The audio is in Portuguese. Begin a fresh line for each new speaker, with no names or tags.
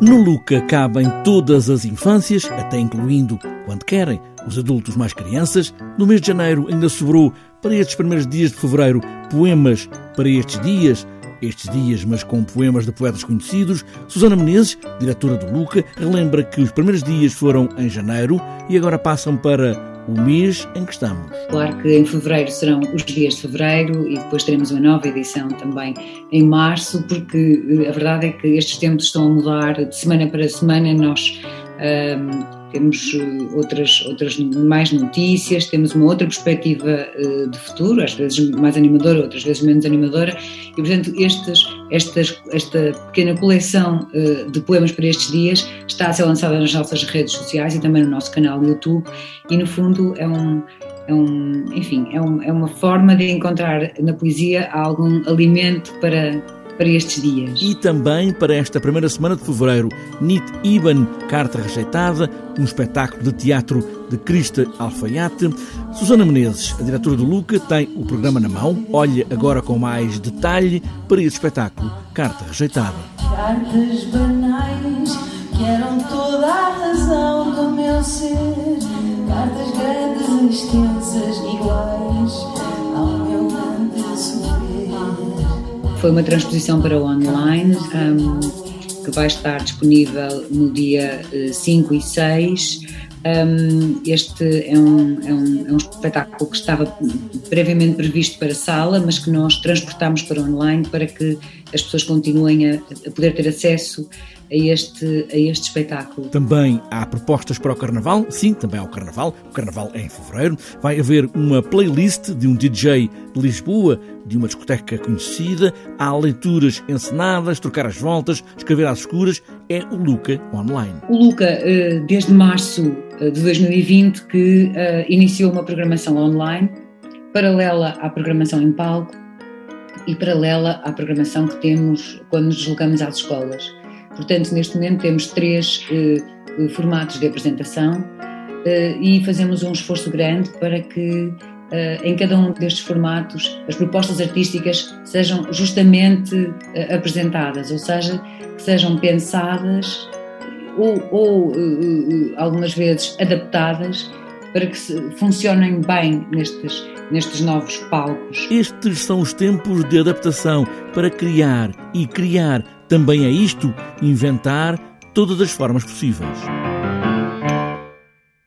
No Luca cabem todas as infâncias, até incluindo, quando querem, os adultos mais crianças. No mês de janeiro ainda sobrou, para estes primeiros dias de fevereiro, poemas para estes dias, estes dias, mas com poemas de poetas conhecidos. Susana Menezes, diretora do Luca, relembra que os primeiros dias foram em janeiro e agora passam para o mês em que estamos.
Claro que em fevereiro serão os dias de fevereiro e depois teremos uma nova edição também em março, porque eh, a verdade é que estes tempos estão a mudar de semana para semana. Nós. Um, temos eh, outras, outras mais notícias, temos uma outra perspectiva eh, de futuro, às vezes mais animadora, outras vezes menos animadora, e portanto estes, estas, esta pequena coleção eh, de poemas para estes dias está a ser lançada nas nossas redes sociais e também no nosso canal no YouTube, e no fundo é um, é um enfim, é, um, é uma forma de encontrar na poesia algum alimento para para estes dias.
E também para esta primeira semana de fevereiro, Nit Iban, Carta Rejeitada, um espetáculo de teatro de Crista Alfaiate. Susana Menezes, a diretora do Luca, tem o programa na mão. Olha agora com mais detalhe para este espetáculo, Carta Rejeitada.
Cartas banais que eram toda a razão do meu ser. Cartas grandes, extensas, iguais
Foi uma transposição para online um, que vai estar disponível no dia 5 eh, e 6. Um, este é um, é, um, é um espetáculo que estava previamente previsto para sala, mas que nós transportamos para online para que as pessoas continuem a, a poder ter acesso a este, a este espetáculo.
Também há propostas para o Carnaval, sim, também há o Carnaval, o Carnaval é em Fevereiro, vai haver uma playlist de um DJ de Lisboa, de uma discoteca conhecida, há leituras encenadas, trocar as voltas, escrever às escuras, é o Luca Online.
O Luca, eh, desde março eh, de 2020, que eh, iniciou uma programação online, paralela à programação em palco, e paralela à programação que temos quando nos deslocamos às escolas. Portanto, neste momento temos três eh, formatos de apresentação eh, e fazemos um esforço grande para que eh, em cada um destes formatos as propostas artísticas sejam justamente apresentadas, ou seja, que sejam pensadas ou, ou algumas vezes adaptadas para que funcionem bem nestes, nestes novos palcos.
Estes são os tempos de adaptação para criar e criar também é isto, inventar todas as formas possíveis.